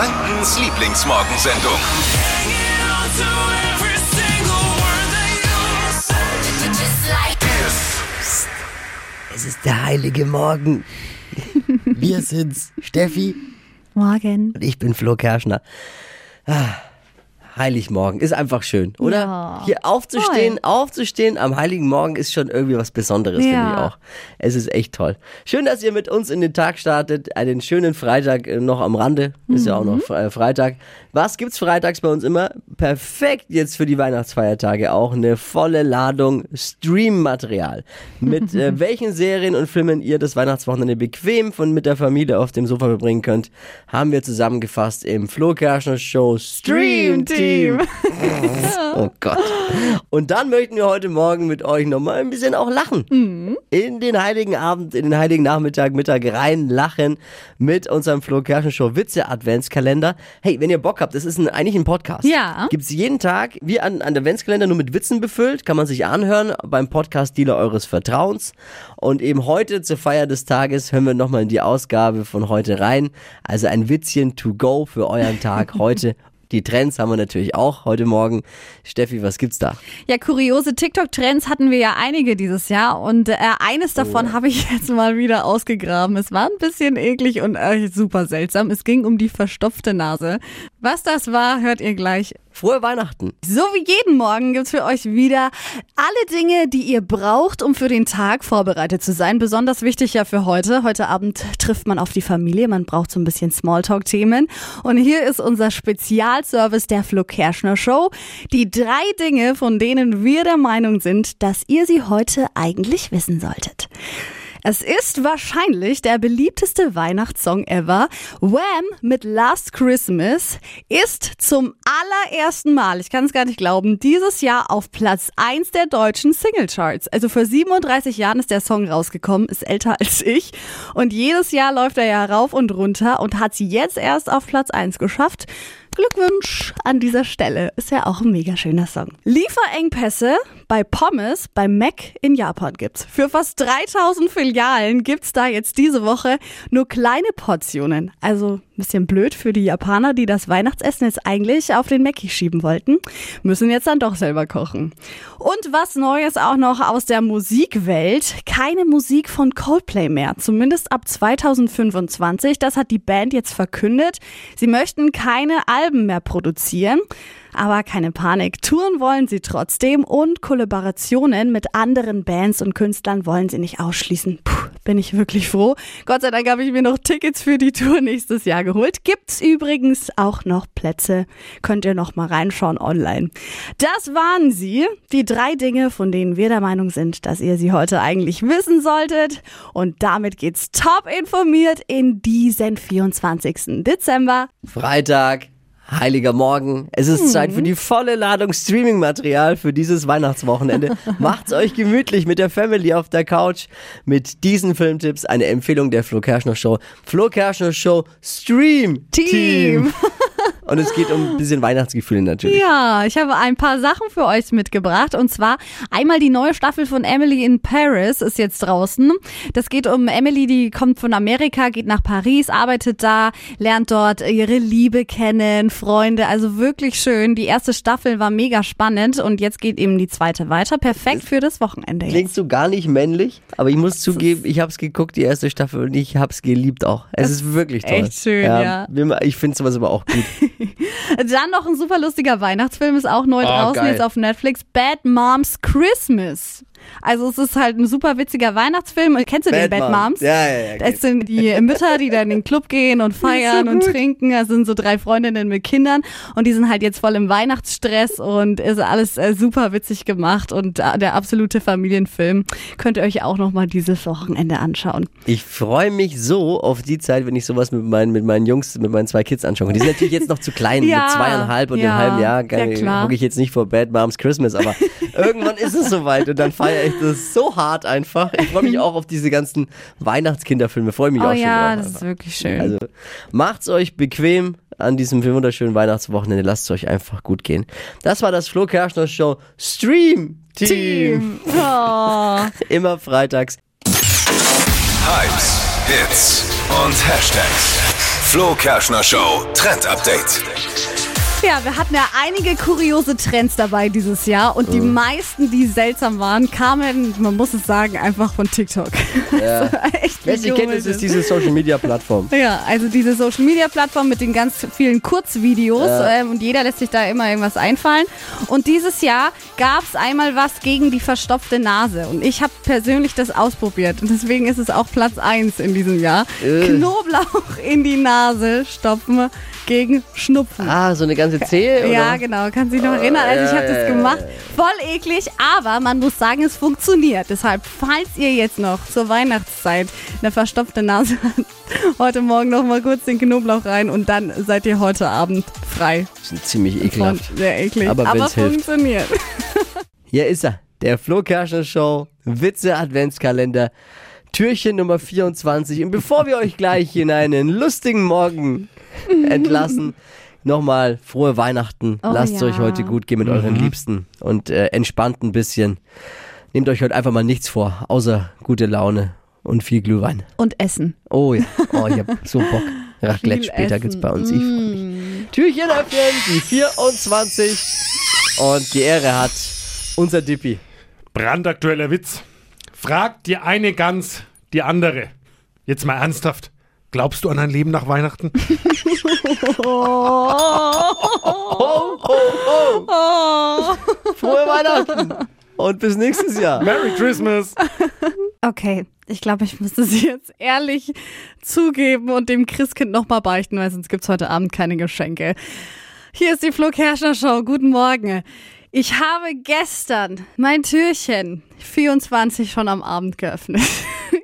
Frankens Lieblingsmorgensendung. Es ist der heilige Morgen. Wir sind's, Steffi Morgen. und ich bin Flo Kerschner. Ah, Heiligmorgen ist einfach schön, oder? Ja. Hier aufzustehen, aufzustehen am heiligen Morgen ist schon irgendwie was Besonderes, finde Ja. ich auch. Es ist echt toll. Schön, dass ihr mit uns in den Tag startet. Einen schönen Freitag äh, noch am Rande. Ist ja auch noch Fre- äh, Freitag. Was gibt's freitags bei uns immer? Perfekt jetzt für die Weihnachtsfeiertage auch. Eine volle Ladung Stream-Material. Mit äh, welchen Serien und Filmen ihr das Weihnachtswochenende bequem von mit der Familie auf dem Sofa verbringen könnt, haben wir zusammengefasst im Flo Kerschner Show Stream Team. Oh Gott. Und dann möchten wir heute Morgen mit euch nochmal ein bisschen auch lachen. In den heiligen Abend, in den heiligen Nachmittag, Mittag rein lachen mit unserem Flo Kerschen Show Witze Adventskalender. Hey, wenn ihr Bock habt, das ist ein, eigentlich ein Podcast. Ja. Gibt's jeden Tag, wie an, an Adventskalender, nur mit Witzen befüllt, kann man sich anhören beim Podcast-Dealer eures Vertrauens. Und eben heute zur Feier des Tages hören wir nochmal in die Ausgabe von heute rein. Also ein Witzchen to go für euren Tag heute. Die Trends haben wir natürlich auch heute Morgen. Steffi, was gibt's da? Ja, kuriose TikTok-Trends hatten wir ja einige dieses Jahr und äh, eines davon habe ich jetzt mal wieder ausgegraben. Es war ein bisschen eklig und äh, super seltsam. Es ging um die verstopfte Nase. Was das war, hört ihr gleich. Frohe Weihnachten. So wie jeden Morgen gibt's für euch wieder alle Dinge, die ihr braucht, um für den Tag vorbereitet zu sein. Besonders wichtig ja für heute. Heute Abend trifft man auf die Familie. Man braucht so ein bisschen Smalltalk-Themen. Und hier ist unser Spezialservice der Flo Kerschner Show. Die drei Dinge, von denen wir der Meinung sind, dass ihr sie heute eigentlich wissen solltet. Es ist wahrscheinlich der beliebteste Weihnachtssong ever. Wham mit Last Christmas ist zum allerersten Mal, ich kann es gar nicht glauben, dieses Jahr auf Platz 1 der deutschen Singlecharts. Also vor 37 Jahren ist der Song rausgekommen, ist älter als ich. Und jedes Jahr läuft er ja rauf und runter und hat sie jetzt erst auf Platz 1 geschafft. Glückwunsch an dieser Stelle. Ist ja auch ein mega schöner Song. Lieferengpässe bei Pommes bei Mac in Japan gibt's. Für fast 3000 Filialen gibt's da jetzt diese Woche nur kleine Portionen. Also bisschen blöd für die Japaner, die das Weihnachtsessen jetzt eigentlich auf den Mackie schieben wollten. Müssen jetzt dann doch selber kochen. Und was Neues auch noch aus der Musikwelt. Keine Musik von Coldplay mehr. Zumindest ab 2025. Das hat die Band jetzt verkündet. Sie möchten keine Alben mehr produzieren. Aber keine Panik, Touren wollen sie trotzdem und Kollaborationen mit anderen Bands und Künstlern wollen sie nicht ausschließen. Puh, bin ich wirklich froh. Gott sei Dank habe ich mir noch Tickets für die Tour nächstes Jahr geholt. Gibt's übrigens auch noch Plätze. Könnt ihr noch mal reinschauen online. Das waren sie, die drei Dinge, von denen wir der Meinung sind, dass ihr sie heute eigentlich wissen solltet. Und damit geht's top informiert in diesen 24. Dezember. Freitag, heiliger Morgen. Es ist Zeit für die volle Ladung Streaming-Material für dieses Weihnachtswochenende. Macht's euch gemütlich mit der Family auf der Couch mit diesen Filmtipps. Eine Empfehlung der Flo Kerschner Show. Flo Kerschner Show Stream Team. Und es geht um ein bisschen Weihnachtsgefühle natürlich. Ja, ich habe ein paar Sachen für euch mitgebracht. Und zwar einmal die neue Staffel von Emily in Paris ist jetzt draußen. Das geht um Emily, die kommt von Amerika, geht nach Paris, arbeitet da, lernt dort ihre Liebe kennen, Freunde. Also wirklich schön. Die erste Staffel war mega spannend und jetzt geht eben die zweite weiter. Perfekt für das Wochenende. Jetzt. Klingt so gar nicht männlich, aber ich muss zugeben, ich habe es geguckt, die erste Staffel, und ich habe es geliebt auch. Es ist wirklich toll. echt schön, ja. Ich finde sowas aber auch gut. Dann noch ein super lustiger Weihnachtsfilm, ist auch neu Oh, draußen, geil. jetzt auf Netflix. Bad Moms Christmas. Also es ist halt ein super witziger Weihnachtsfilm. Kennst du den Bad Moms? Ja, ja, ja. Das sind die Mütter, die dann in den Club gehen und feiern und trinken. Das sind so drei Freundinnen mit Kindern und die sind halt jetzt voll im Weihnachtsstress und ist alles äh, super witzig gemacht und äh, der absolute Familienfilm. Könnt ihr euch auch nochmal dieses Wochenende anschauen. Ich freue mich so auf die Zeit, wenn ich sowas mit meinen, mit meinen Jungs, mit meinen zwei Kids anschaue. Die sind natürlich jetzt noch zu klein, Ja, mit zweieinhalb und ja, einem halben Jahr. ja, Geil, gucke ich jetzt nicht vor Bad Moms Christmas, aber irgendwann ist es soweit und dann feiere ich das so hart einfach. Ich freue mich auch auf diese ganzen Weihnachtskinderfilme, freue mich Oh auch schon ja, drauf. das ist wirklich schön. Also macht's euch bequem an diesem wunderschönen Weihnachtswochenende. Lasst es euch einfach gut gehen. Das war das Flo Kerschner Show Stream Team. Team. Oh. Immer freitags. Hypes, Hits und Hashtags. Flo Kerschner Show Trend Update. Ja, wir hatten ja einige kuriose Trends dabei dieses Jahr und die meisten, die seltsam waren, kamen, man muss es sagen, einfach von TikTok. Ja. Echt Wer sie kennt, ist es diese Social Media Plattform. Ja, also diese Social Media Plattform mit den ganz vielen Kurzvideos ähm, und jeder lässt sich da immer irgendwas einfallen. Und dieses Jahr gab es einmal was gegen die verstopfte Nase und ich habe persönlich das ausprobiert und deswegen ist es auch Platz 1 in diesem Jahr. Äh. Knoblauch in die Nase stopfen gegen Schnupfen. Ah, so eine ganze Zehe? Oder? Ja, genau. Kann sich noch erinnern. Also ich habe das gemacht. Voll eklig, aber man muss sagen, es funktioniert. Deshalb, falls ihr jetzt noch zur Weihnachtszeit eine verstopfte Nase habt, heute Morgen noch mal kurz den Knoblauch rein und dann seid ihr heute Abend frei. Das ist ziemlich Von ekelhaft. sehr eklig. Aber Aber, funktioniert. Hier ist er, der Flo Kerschner Show, Witze Adventskalender, Türchen Nummer 24. Und bevor wir euch gleich in einen lustigen Morgen entlassen, nochmal frohe Weihnachten. Oh Lasst es ja. euch heute gut gehen mit euren Liebsten und äh, entspannt ein bisschen. Nehmt euch heute einfach mal nichts vor, außer gute Laune und viel Glühwein. Und essen. Oh ja, oh, ich hab so Bock. Raclette später essen. gibt's bei uns. Ich freu mich. Türchen öffnen, die 24. Und die Ehre hat unser Dippi. Brandaktueller Witz. Fragt die eine Gans die andere. Jetzt mal ernsthaft. Glaubst du an ein Leben nach Weihnachten? Frohe Weihnachten und bis nächstes Jahr. Merry Christmas! Okay, ich glaube, ich müsste sie jetzt ehrlich zugeben und dem Christkind nochmal beichten, weil sonst gibt's heute Abend keine Geschenke. Hier ist die Flo Kerschner Show. Guten Morgen. Ich habe gestern mein Türchen 24 schon am Abend geöffnet.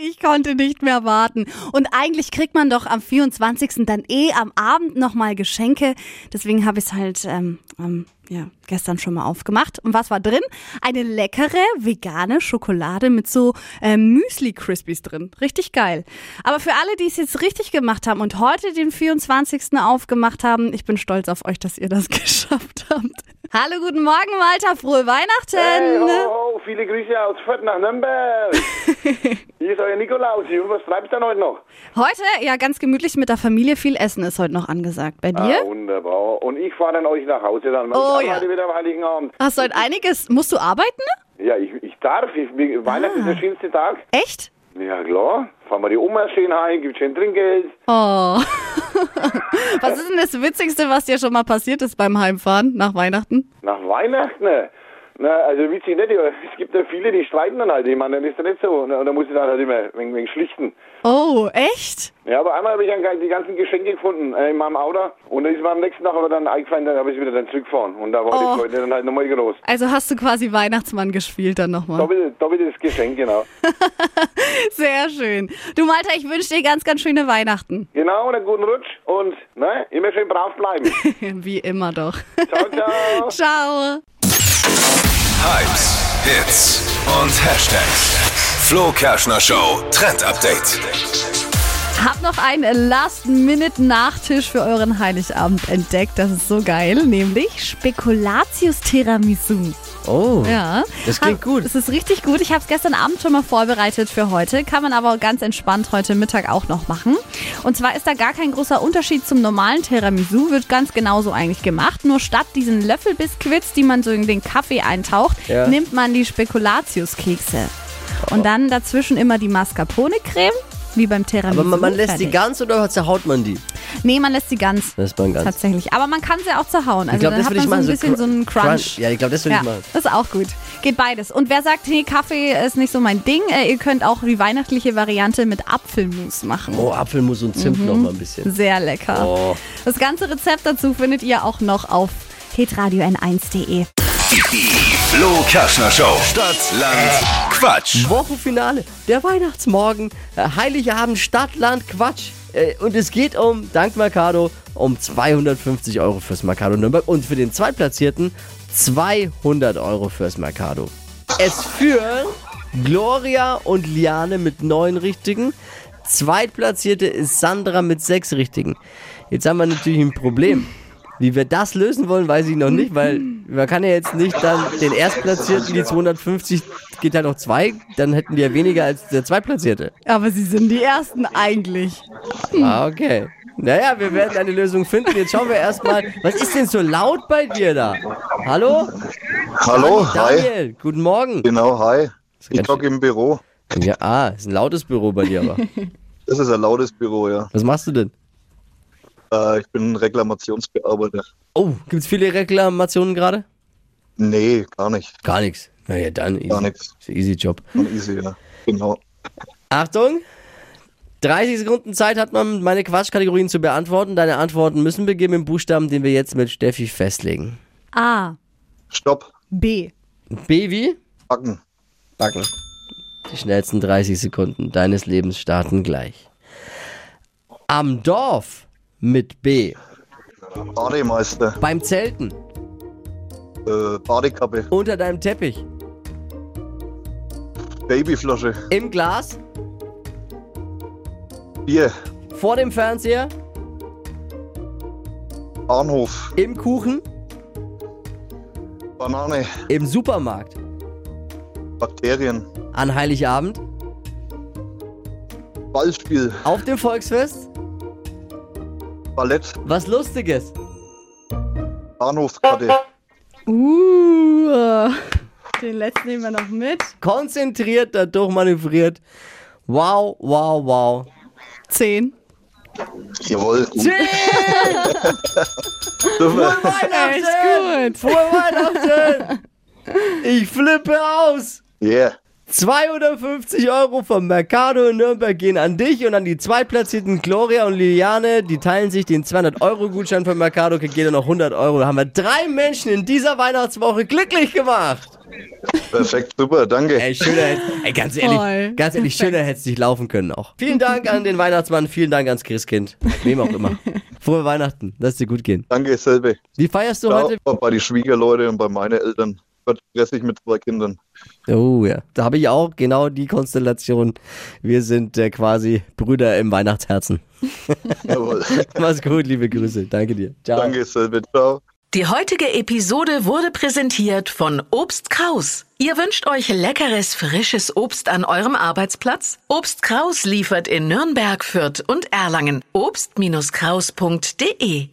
Ich konnte nicht mehr warten. Und eigentlich kriegt man doch am 24. dann eh am Abend nochmal Geschenke. Deswegen habe ich es halt ähm, ähm, ja, gestern schon mal aufgemacht. Und was war drin? Eine leckere vegane Schokolade mit so ähm, Müsli-Crispies drin. Richtig geil. Aber für alle, die es jetzt richtig gemacht haben und heute den 24. aufgemacht haben, ich bin stolz auf euch, dass ihr das geschafft habt. Hallo, guten Morgen, Walter. Frohe Weihnachten. Hey, ho, ho, viele Grüße aus Fürth nach Nürnberg. Hier ist euer Nikolaus. Was treibst du denn heute noch? Heute, ja, ganz gemütlich mit der Familie. Viel Essen ist heute noch angesagt. Bei dir? Ah, wunderbar. Und ich fahre dann euch nach Hause dann. Oh, ich ja. arbeite wieder am Heiligen Abend. Hast du heute einiges? Musst du arbeiten? Ja, ich, ich darf. Ich, Weihnachten ist der schönste Tag. Echt? Ja, klar. Fahren wir die Oma schön heim, gibt schön Trinkgeld. Oh. was ist denn das Witzigste, was dir schon mal passiert ist beim Heimfahren nach Weihnachten? Nach Weihnachten? Na, also witzig nicht. aber Es gibt ja viele, die streiten dann halt. Ich meine, dann ist das nicht so. Und da muss ich dann halt immer wegen, wegen schlichten. Oh, echt? Ja, aber einmal habe ich dann die ganzen Geschenke gefunden äh, in meinem Auto. Und dann ist mir am nächsten Tag aber dann eingefallen, dann habe ich wieder dann zurückgefahren. Und da war Oh. die Freude dann halt nochmal groß. Also hast du quasi Weihnachtsmann gespielt dann nochmal. Doppel, doppeltes Geschenk, genau. Sehr schön. Du Malta, ich wünsche dir ganz, ganz schöne Weihnachten. Genau, und einen guten Rutsch und ne, immer schön brav bleiben. Wie immer doch. Ciao, ciao. Ciao. Hypes, Hits und Hashtags. Flo Kerschner Show Trend Update. Hab noch einen Last-Minute-Nachtisch für euren Heiligabend entdeckt. Das ist so geil, nämlich Spekulatius Tiramisu. Oh, Ja. das klingt gut. Es ist richtig gut. Ich habe es gestern Abend schon mal vorbereitet für heute. Kann man aber ganz entspannt heute Mittag auch noch machen. Und zwar ist da gar kein großer Unterschied zum normalen Tiramisu. Wird ganz genauso eigentlich gemacht. Nur statt diesen Löffelbiskuits, die man so in den Kaffee eintaucht, Ja. nimmt man die Spekulatius-Kekse. Und dann dazwischen immer die Mascarpone-Creme. Wie beim Tiramisu. Aber man, man lässt die ganz oder zerhaut man die? Nee, man lässt sie ganz. Das ist man ganz. Tatsächlich. Aber man kann sie auch zerhauen. Also ich glaube, dann das hat würde man ich so machen. ein bisschen so einen Crunch. Ja, ich glaube, das würde Ja, ich machen. das ist auch gut. Geht beides. Und wer sagt, nee, Kaffee ist nicht so mein Ding, äh, ihr könnt auch die weihnachtliche Variante mit Apfelmus machen. Oh, Apfelmus und Zimt noch mal ein bisschen. Sehr lecker. Oh. Das ganze Rezept dazu findet ihr auch noch auf hitradio n1.de. Flo Kerschner Show. Stadt, Land, Quatsch. Wochenfinale, der Weihnachtsmorgen, äh, Heiligabend, Stadt, Land, Quatsch. Äh, Und es geht um, dank Mercado, um 250 Euro fürs Mercado Nürnberg und für den Zweitplatzierten 200 Euro fürs Mercado. Es führen Gloria und Liane mit neun Richtigen. Zweitplatzierte ist Sandra mit sechs Richtigen. Jetzt haben wir natürlich ein Problem. Wie wir das lösen wollen, weiß ich noch nicht, weil man kann ja jetzt nicht dann den Erstplatzierten, die 250, geht halt noch zwei, dann hätten die ja weniger als der Zweitplatzierte. Aber sie sind die Ersten eigentlich. Ah, okay. Naja, wir werden eine Lösung finden. Jetzt schauen wir erstmal. Was ist denn so laut bei dir da? Hallo? Hallo, hi. Daniel, guten Morgen. Genau, hi. Ich hocke im Büro. Ja, ah, ist ein lautes Büro bei dir aber. Das ist ein lautes Büro, ja. Was machst du denn? Äh, ich bin Reklamationsbearbeiter. Oh, gibt's viele Reklamationen gerade? Nee, gar nicht. Gar nichts. Naja, dann easy. Gar nichts. Ist ein easy Job. Von easy, ja. Genau. Achtung! 30 Sekunden Zeit hat man, meine Quatschkategorien zu beantworten. Deine Antworten müssen beginnen mit dem Buchstaben, den wir jetzt mit Steffi festlegen. A. Stopp. B. B wie? Backen. Backen. Die schnellsten 30 Sekunden deines Lebens starten gleich. Am Dorf mit B. Bademeister. Beim Zelten. Äh, Badekappe. Unter deinem Teppich. Babyflasche. Im Glas. Bier. Vor dem Fernseher. Bahnhof. Im Kuchen. Banane. Im Supermarkt. Bakterien. An Heiligabend. Ballspiel. Auf dem Volksfest. Ballett. Was Lustiges. Bahnhofskarte. Uh. Den letzten nehmen wir noch mit. Konzentriert, dadurch manövriert. Wow, wow, wow. Zehn. Jawohl. Zehn! Super. Weihnachten! Echt gut. Frohe Weihnachten! Ich flippe aus! Yeah. 250 Euro vom Mercado in Nürnberg gehen an dich und an die zweitplatzierten Gloria und Liliane. Die teilen sich den 200-Euro-Gutschein vom Mercado, kriegt jeder noch 100 Euro. Da haben wir drei Menschen in dieser Weihnachtswoche glücklich gemacht. Perfekt, super, danke. Ey, schöner hätte, ey, ganz ehrlich, Voll. ganz ehrlich, schöner hätte es nicht laufen können auch. Vielen Dank an den Weihnachtsmann, vielen Dank ans Christkind. Wem auch immer. Frohe Weihnachten, lass dir gut gehen. Danke, selbe. Wie feierst du Ja, heute? bei die Schwiegerleute und bei meinen Eltern. Wird stressig mit zwei Kindern. Oh ja, da habe ich auch genau die Konstellation. Wir sind äh, quasi Brüder im Weihnachtsherzen. Jawohl. Mach's gut, liebe Grüße. Danke dir. Ciao. danke, selbe. Ciao. Die heutige Episode wurde präsentiert von Obst Kraus. Ihr wünscht euch leckeres, frisches Obst an eurem Arbeitsplatz? Obst Kraus liefert in Nürnberg, Fürth und Erlangen. Obst-Kraus.de